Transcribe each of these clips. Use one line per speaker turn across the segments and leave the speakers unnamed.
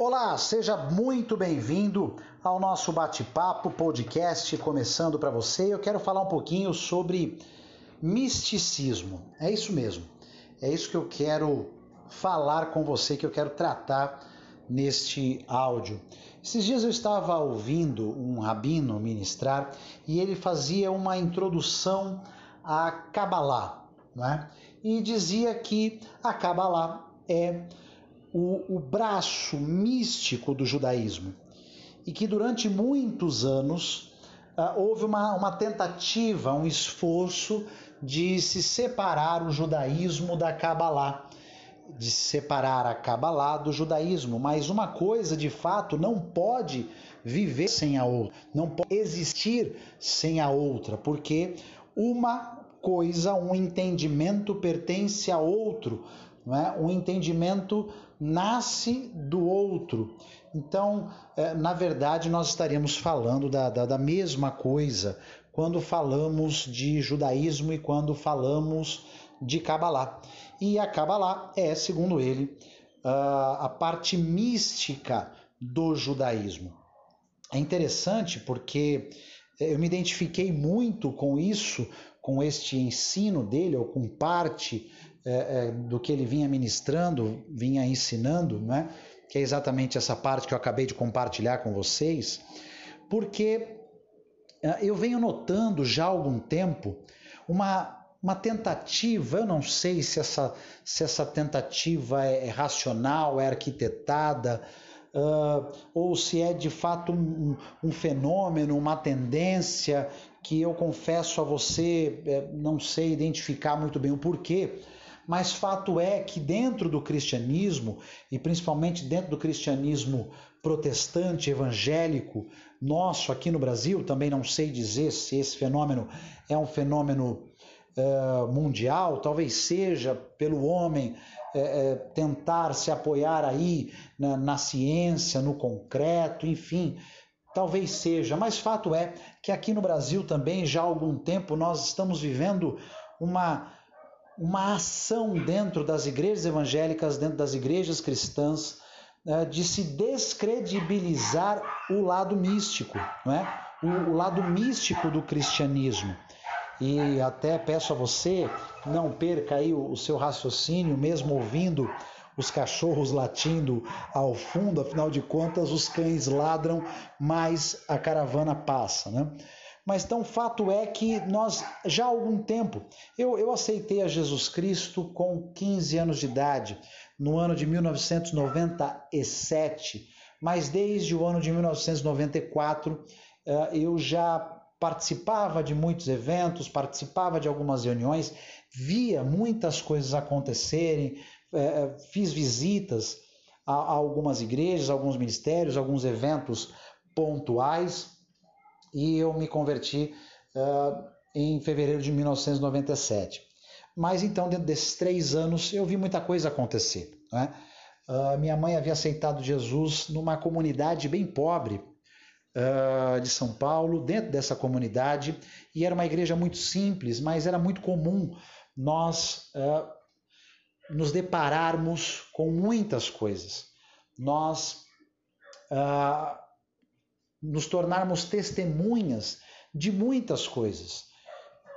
Olá, seja muito bem-vindo ao nosso bate-papo podcast começando para você. Eu quero falar um pouquinho sobre misticismo. É isso mesmo. É isso que eu quero falar com você, que eu quero tratar neste áudio. Esses dias eu estava ouvindo um rabino ministrar e ele fazia uma introdução à Kabbalah, né? E dizia que a Kabbalah é o, o braço místico do judaísmo. E que durante muitos anos uh, houve uma, uma tentativa, um esforço de se separar o judaísmo da Kabbalah, de separar a Kabbalah do judaísmo, mas uma coisa de fato não pode viver sem a outra, não pode existir sem a outra, porque uma coisa, um entendimento pertence a outro, não é? Entendimento nasce do outro. Então, é, na verdade, nós estaríamos falando da, da, da mesma coisa quando falamos de judaísmo e quando falamos de Kabbalah. E a Kabbalah é, segundo ele, a parte mística do judaísmo. É interessante porque eu me identifiquei muito com isso, com este ensino dele, ou com parte é, é, do que ele vinha ministrando, vinha ensinando, né? que é exatamente essa parte que eu acabei de compartilhar com vocês, porque é, eu venho notando já há algum tempo uma, uma tentativa, eu não sei se essa, se essa tentativa é, é racional, é arquitetada, uh, ou se é de fato um, um, fenômeno, uma tendência que eu confesso a você, é, não sei identificar muito bem o porquê, mas fato é que dentro do cristianismo, e principalmente dentro do cristianismo protestante, evangélico, nosso aqui no Brasil, também não sei dizer se esse fenômeno é um fenômeno uh, mundial, talvez seja pelo homem uh, tentar se apoiar aí na, na ciência, no concreto, enfim, talvez seja, mas fato é que aqui no Brasil também já há algum tempo nós estamos vivendo uma uma ação dentro das igrejas evangélicas, dentro das igrejas cristãs, né, de se descredibilizar o lado místico, não é? o, lado místico do cristianismo. E até peço a você, não perca aí o seu raciocínio, mesmo ouvindo os cachorros latindo ao fundo, afinal de contas, os cães ladram, mas a caravana passa. Né? Mas então, fato é que nós, já há algum tempo, eu, eu aceitei a Jesus Cristo com 15 anos de idade, no ano de 1997, mas desde o ano de 1994 eh, eu já participava de muitos eventos, participava de algumas reuniões, via muitas coisas acontecerem, eh, eh, fiz visitas a algumas igrejas, alguns ministérios, alguns eventos pontuais e eu me converti uh, em fevereiro de 1997. Mas então, dentro desses três anos, eu vi muita coisa acontecer. Né? Uh, minha mãe havia aceitado Jesus numa comunidade bem pobre uh, de São Paulo, dentro dessa comunidade, e era uma igreja muito simples, mas era muito comum nós nos depararmos com muitas coisas. Nós nos tornarmos testemunhas de muitas coisas.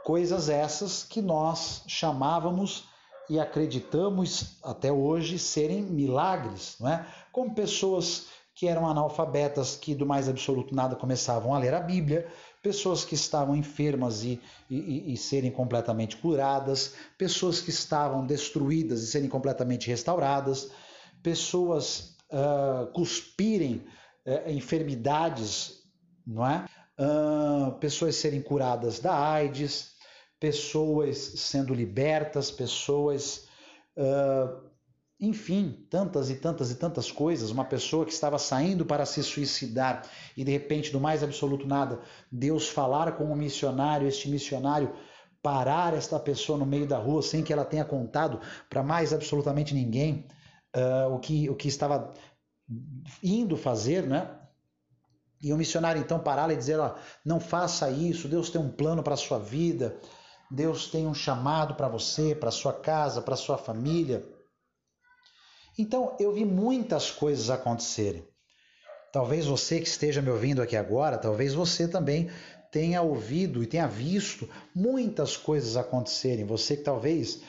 Coisas essas que nós chamávamos e acreditamos até hoje serem milagres, não é? Como pessoas que eram analfabetas, que do mais absoluto nada começavam a ler a Bíblia, pessoas que estavam enfermas e, e, e serem completamente curadas, pessoas que estavam destruídas e serem completamente restauradas, pessoas uh, cuspirem é, enfermidades, não é? Uh, pessoas serem curadas da AIDS, pessoas sendo libertas, pessoas. Uh, enfim, tantas e tantas e tantas coisas. Uma pessoa que estava saindo para se suicidar e de repente, do mais absoluto nada, Deus falar com um missionário, este missionário parar esta pessoa no meio da rua sem que ela tenha contado para mais absolutamente ninguém uh, o, que, o que estava indo fazer, né? E o missionário então pará-la e dizer: ó, não faça isso, Deus tem um plano para a sua vida, Deus tem um chamado para você, para sua casa, para sua família. Então, eu vi muitas coisas acontecerem. Talvez você que esteja me ouvindo aqui agora, talvez você também tenha ouvido e tenha visto muitas coisas acontecerem. Você que talvez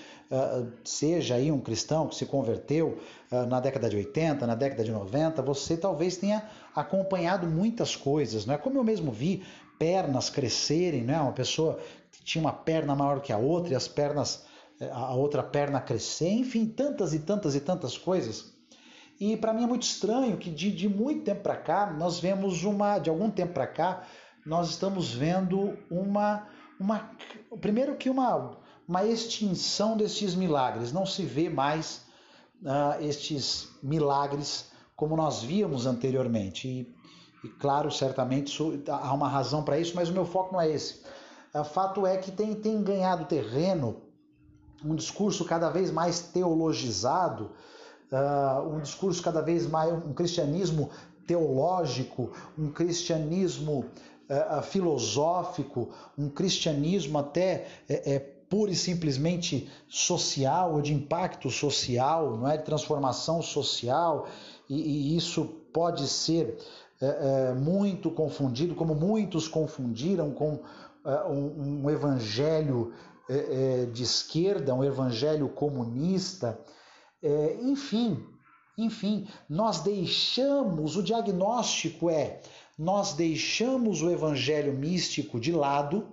seja aí um cristão que se converteu uh, na década de 80, na década de 90, você talvez tenha acompanhado muitas coisas, não é? Como eu mesmo vi pernas crescerem, né? Uma pessoa que tinha uma perna maior que a outra e as pernas eh, a outra perna crescer, enfim, tantas e tantas e tantas coisas. E para mim é muito estranho que de, de muito tempo para cá nós vemos uma, de algum tempo para cá, nós estamos vendo uma, uma primeiro que uma, uma extinção destes milagres. Não se vê mais uh, estes milagres como nós víamos anteriormente. E, e claro, certamente há uma razão para isso, mas o meu foco não é esse. O uh, fato é que tem, tem ganhado terreno um discurso cada vez mais teologizado, uh, um discurso cada vez mais, um cristianismo teológico, um cristianismo filosófico, um cristianismo até é, é, pura e simplesmente social, ou de impacto social, não é? De transformação social, e, e isso pode ser é, é, muito confundido, como muitos confundiram com um, um, evangelho de esquerda, um evangelho comunista, enfim, enfim, nós deixamos, o diagnóstico é, nós deixamos o evangelho místico de lado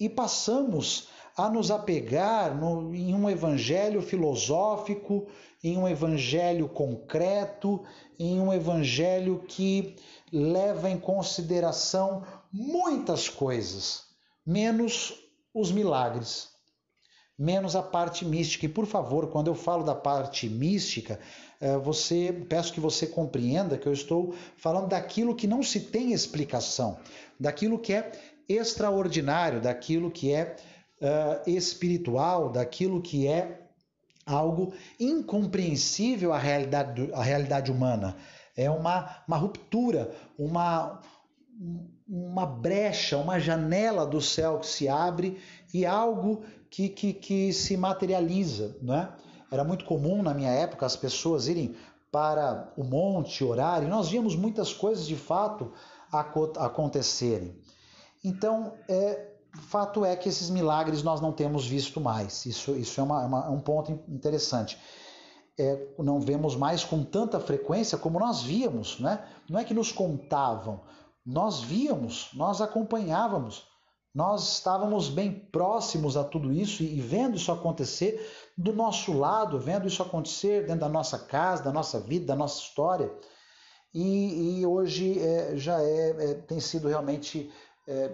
e passamos a nos apegar no, em um evangelho filosófico, em um evangelho concreto, em um evangelho que leva em consideração muitas coisas, menos os milagres, menos a parte mística. E por favor, quando eu falo da parte mística, eh, você peço que você compreenda que eu estou falando daquilo que não se tem explicação, daquilo que é extraordinário, daquilo que é uh, espiritual, daquilo que é algo incompreensível à realidade, à realidade humana. É uma, uma ruptura, uma, uma brecha, uma janela do céu que se abre e algo que, que, que se materializa, não é? Era muito comum na minha época as pessoas irem para o monte orar e nós víamos muitas coisas de fato acontecerem. Então, é, fato é que esses milagres nós não temos visto mais. Isso, isso é, uma, uma, é um ponto interessante. É, não vemos mais com tanta frequência como nós víamos, né? não é que nos contavam, nós víamos, nós acompanhávamos, nós estávamos bem próximos a tudo isso e, e vendo isso acontecer do nosso lado, vendo isso acontecer dentro da nossa casa, da nossa vida, da nossa história. E, e hoje é, já é, é, tem sido realmente é,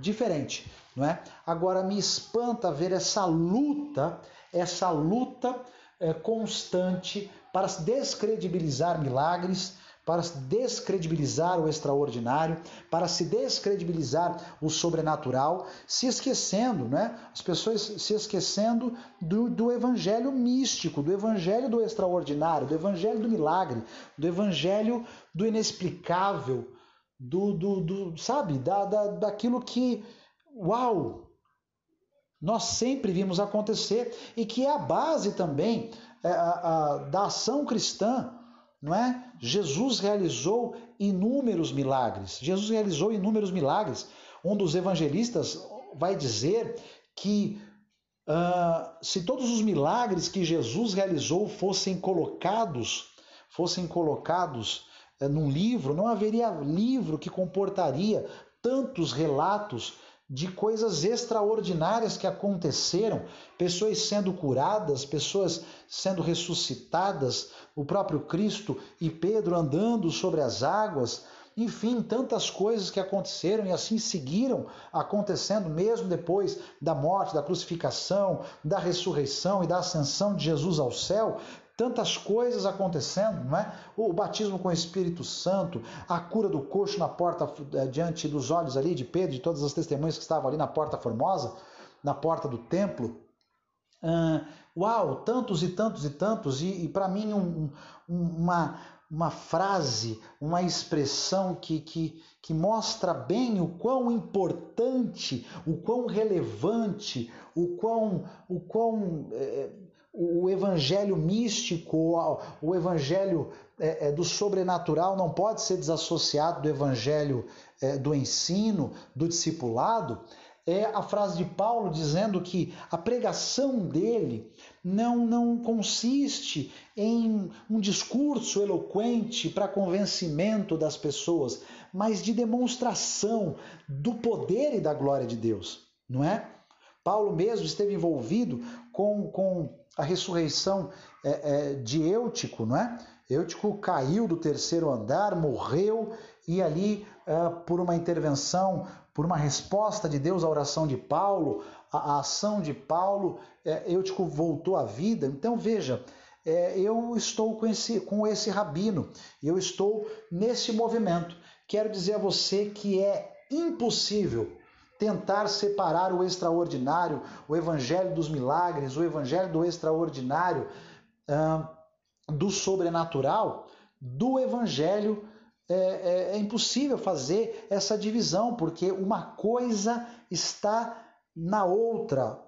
diferente, não é? Agora me espanta ver essa luta, essa luta é, constante para descredibilizar milagres, para descredibilizar o extraordinário, para se descredibilizar o sobrenatural, se esquecendo, né? As pessoas se esquecendo do, do evangelho místico, do evangelho do extraordinário, do evangelho do milagre, do evangelho do inexplicável, do, do, do sabe, da, da, daquilo que, uau, nós sempre vimos acontecer e que é a base também é, a, a, da ação cristã não é? Jesus realizou inúmeros milagres. Jesus realizou inúmeros milagres. Um dos evangelistas vai dizer que uh, se todos os milagres que Jesus realizou fossem colocados, fossem colocados num livro, não haveria livro que comportaria tantos relatos de coisas extraordinárias que aconteceram, pessoas sendo curadas, pessoas sendo ressuscitadas, o próprio Cristo e Pedro andando sobre as águas, enfim, tantas coisas que aconteceram e assim seguiram acontecendo mesmo depois da morte, da crucificação, da ressurreição e da ascensão de Jesus ao céu, tantas coisas acontecendo, não é? O batismo com o Espírito Santo, a cura do coxo na porta eh, diante dos olhos ali de Pedro, de todas as testemunhas que estavam ali na porta formosa, na porta do templo. Uh, uau, tantos e tantos e tantos, e, e para mim um, um, uma, uma frase, uma expressão que, que, que mostra bem o quão importante, o quão relevante, o quão, o quão é, o evangelho místico, o evangelho é, é, do sobrenatural não pode ser desassociado do evangelho é, do ensino, do discipulado, é a frase de Paulo dizendo que a pregação dele não, não consiste em um discurso eloquente para convencimento das pessoas, mas de demonstração do poder e da glória de Deus, não é? Paulo mesmo esteve envolvido com, com a ressurreição é, é, de Eutico, não é? Eutico caiu do terceiro andar, morreu e ali, é, por uma intervenção, por uma resposta de Deus à oração de Paulo, a, a ação de Paulo, é, Eutico voltou à vida. Então veja, é, eu estou com esse, com esse rabino, eu estou nesse movimento. Quero dizer a você que é impossível tentar separar o extraordinário, o evangelho dos milagres, o evangelho do extraordinário, do sobrenatural, do evangelho. É, é, é impossível fazer essa divisão, porque uma coisa está na outra,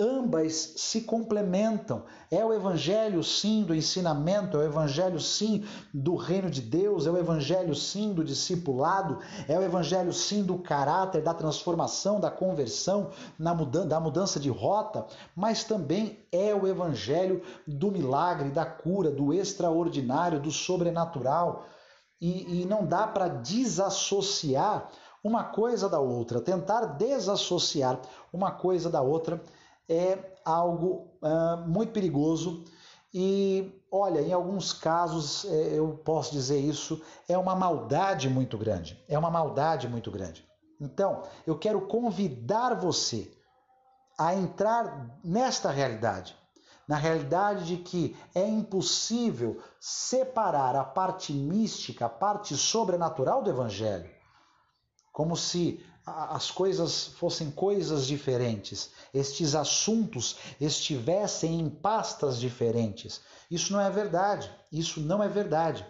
Ambas se complementam. É o evangelho sim do ensinamento, é o evangelho sim do reino de Deus, é o evangelho sim do discipulado, é o evangelho sim do caráter, da transformação, da conversão, mudança, da mudança de rota, mas também é o evangelho do milagre, da cura, do extraordinário, do sobrenatural. E, e não dá para desassociar uma coisa da outra, tentar desassociar uma coisa da outra é algo uh, muito perigoso e, olha, em alguns casos é, eu posso dizer isso, é uma maldade muito grande. É uma maldade muito grande. Então, eu quero convidar você a entrar nesta realidade. Na realidade de que é impossível separar a parte mística, a parte sobrenatural do Evangelho. Como se as coisas fossem coisas diferentes, estes assuntos estivessem em pastas diferentes. Isso não é verdade. Isso não é verdade.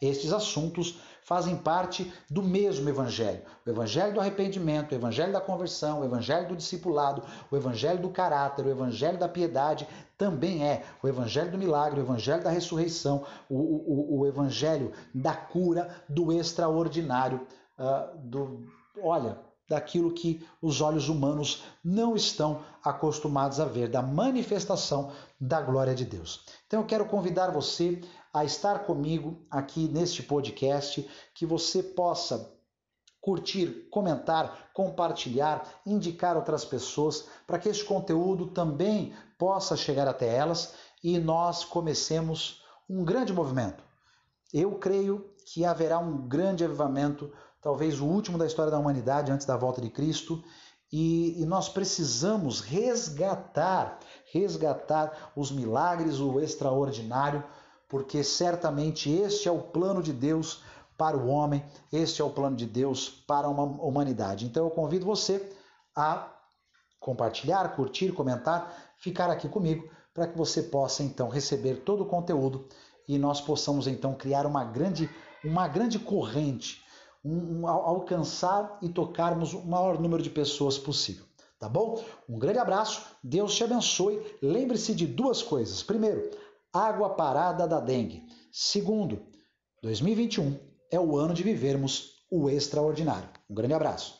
Estes assuntos fazem parte do mesmo evangelho. O evangelho do arrependimento, o evangelho da conversão, o evangelho do discipulado, o evangelho do caráter, o evangelho da piedade também é o evangelho do milagre, o evangelho da ressurreição, o, o, o evangelho da cura, do extraordinário, uh, do, olha, daquilo que os olhos humanos não estão acostumados a ver, da manifestação da glória de Deus. Então eu quero convidar você a estar comigo aqui neste podcast, que você possa curtir, comentar, compartilhar, indicar outras pessoas, para que este conteúdo também possa chegar até elas e nós comecemos um grande movimento. Eu creio que haverá um grande avivamento talvez o último da história da humanidade antes da volta de Cristo, e, e, nós precisamos resgatar, resgatar os milagres, o extraordinário, porque certamente este é o plano de Deus para o homem, este é o plano de Deus para a humanidade. Então eu convido você a compartilhar, curtir, comentar, ficar aqui comigo para que você possa então receber todo o conteúdo e nós possamos então criar uma grande uma grande corrente um, um, alcançar e tocarmos o maior número de pessoas possível. Tá bom? Um grande abraço, Deus te abençoe. Lembre-se de duas coisas. Primeiro, água parada da dengue. Segundo, 2021 é o ano de vivermos o extraordinário. Um grande abraço.